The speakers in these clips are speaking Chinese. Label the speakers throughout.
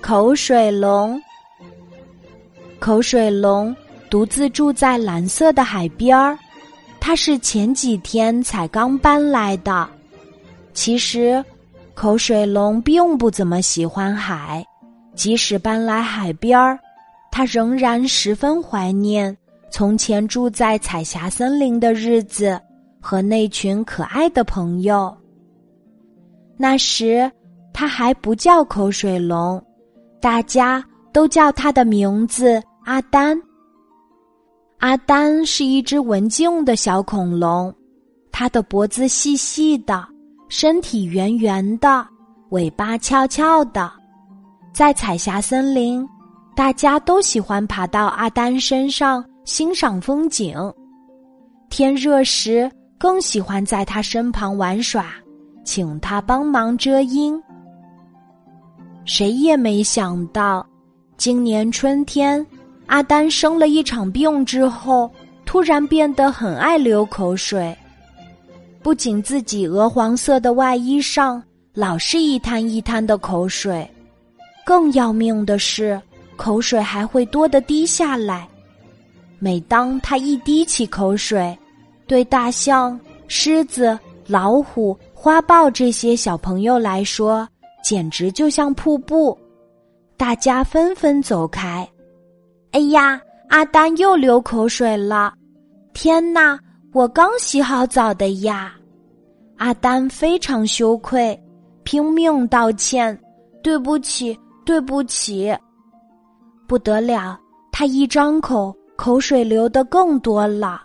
Speaker 1: 口水龙，口水龙独自住在蓝色的海边儿。它是前几天才刚搬来的。其实，口水龙并不怎么喜欢海，即使搬来海边儿，它仍然十分怀念从前住在彩霞森林的日子和那群可爱的朋友。那时，它还不叫口水龙。大家都叫他的名字阿丹。阿丹是一只文静的小恐龙，它的脖子细细的，身体圆圆的，尾巴翘翘的。在彩霞森林，大家都喜欢爬到阿丹身上欣赏风景。天热时，更喜欢在他身旁玩耍，请他帮忙遮阴。谁也没想到，今年春天，阿丹生了一场病之后，突然变得很爱流口水。不仅自己鹅黄色的外衣上老是一滩一滩的口水，更要命的是，口水还会多的滴下来。每当他一滴起口水，对大象、狮子、老虎、花豹这些小朋友来说，简直就像瀑布，大家纷纷走开。哎呀，阿丹又流口水了！天哪，我刚洗好澡的呀！阿丹非常羞愧，拼命道歉：“对不起，对不起。”不得了，他一张口，口水流得更多了。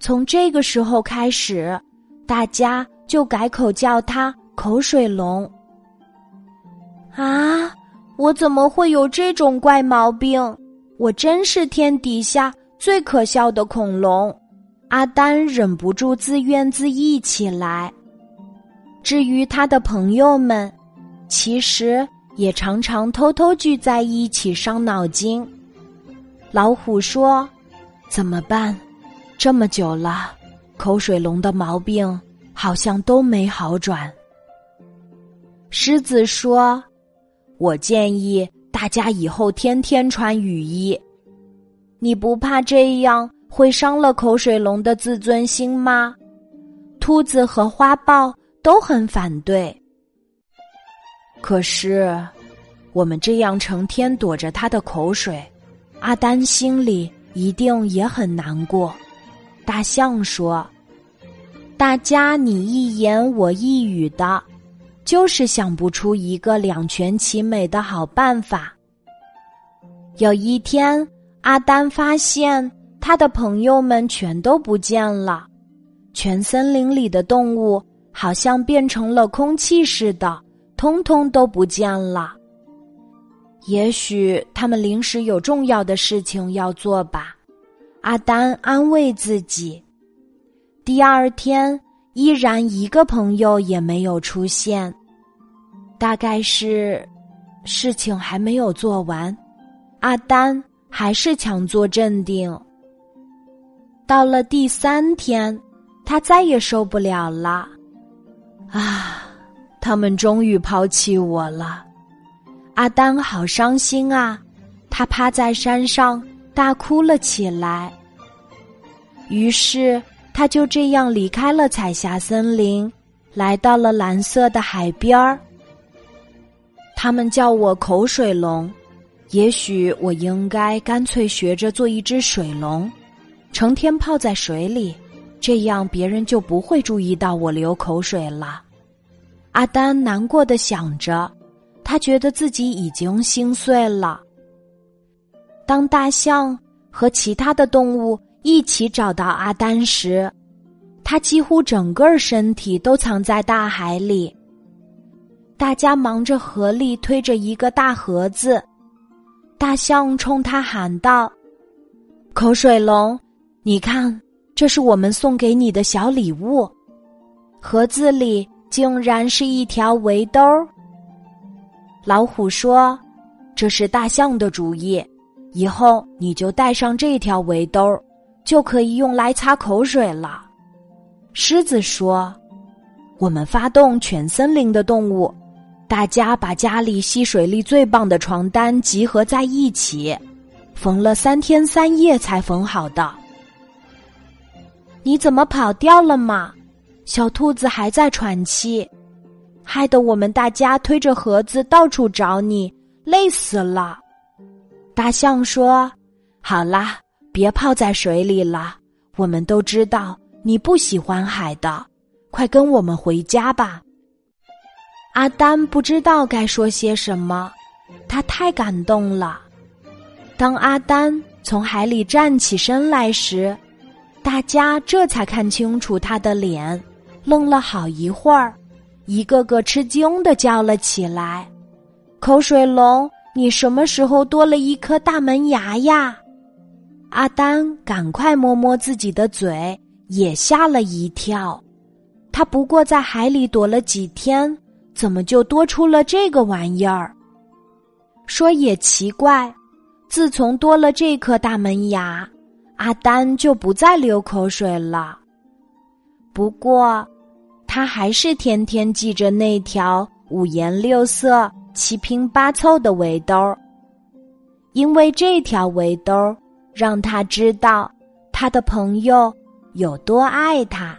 Speaker 1: 从这个时候开始，大家就改口叫他“口水龙”。啊！我怎么会有这种怪毛病？我真是天底下最可笑的恐龙！阿丹忍不住自怨自艾起来。至于他的朋友们，其实也常常偷偷聚在一起伤脑筋。老虎说：“怎么办？这么久了，口水龙的毛病好像都没好转。”狮子说。我建议大家以后天天穿雨衣，你不怕这样会伤了口水龙的自尊心吗？兔子和花豹都很反对。可是，我们这样成天躲着他的口水，阿丹心里一定也很难过。大象说：“大家你一言我一语的。”就是想不出一个两全其美的好办法。有一天，阿丹发现他的朋友们全都不见了，全森林里的动物好像变成了空气似的，通通都不见了。也许他们临时有重要的事情要做吧，阿丹安慰自己。第二天，依然一个朋友也没有出现。大概是事情还没有做完，阿丹还是强作镇定。到了第三天，他再也受不了了。啊，他们终于抛弃我了！阿丹好伤心啊，他趴在山上大哭了起来。于是，他就这样离开了彩霞森林，来到了蓝色的海边儿。他们叫我口水龙，也许我应该干脆学着做一只水龙，成天泡在水里，这样别人就不会注意到我流口水了。阿丹难过的想着，他觉得自己已经心碎了。当大象和其他的动物一起找到阿丹时，他几乎整个身体都藏在大海里。大家忙着合力推着一个大盒子，大象冲他喊道：“口水龙，你看，这是我们送给你的小礼物。”盒子里竟然是一条围兜。老虎说：“这是大象的主意，以后你就带上这条围兜，就可以用来擦口水了。”狮子说：“我们发动全森林的动物。”大家把家里吸水力最棒的床单集合在一起，缝了三天三夜才缝好的。你怎么跑掉了嘛？小兔子还在喘气，害得我们大家推着盒子到处找你，累死了。大象说：“好啦，别泡在水里了，我们都知道你不喜欢海的，快跟我们回家吧。”阿丹不知道该说些什么，他太感动了。当阿丹从海里站起身来时，大家这才看清楚他的脸，愣了好一会儿，一个个吃惊的叫了起来：“口水龙，你什么时候多了一颗大门牙呀？”阿丹赶快摸摸自己的嘴，也吓了一跳。他不过在海里躲了几天，怎么就多出了这个玩意儿？说也奇怪，自从多了这颗大门牙。阿丹就不再流口水了，不过，他还是天天系着那条五颜六色、七拼八凑的围兜，因为这条围兜让他知道他的朋友有多爱他。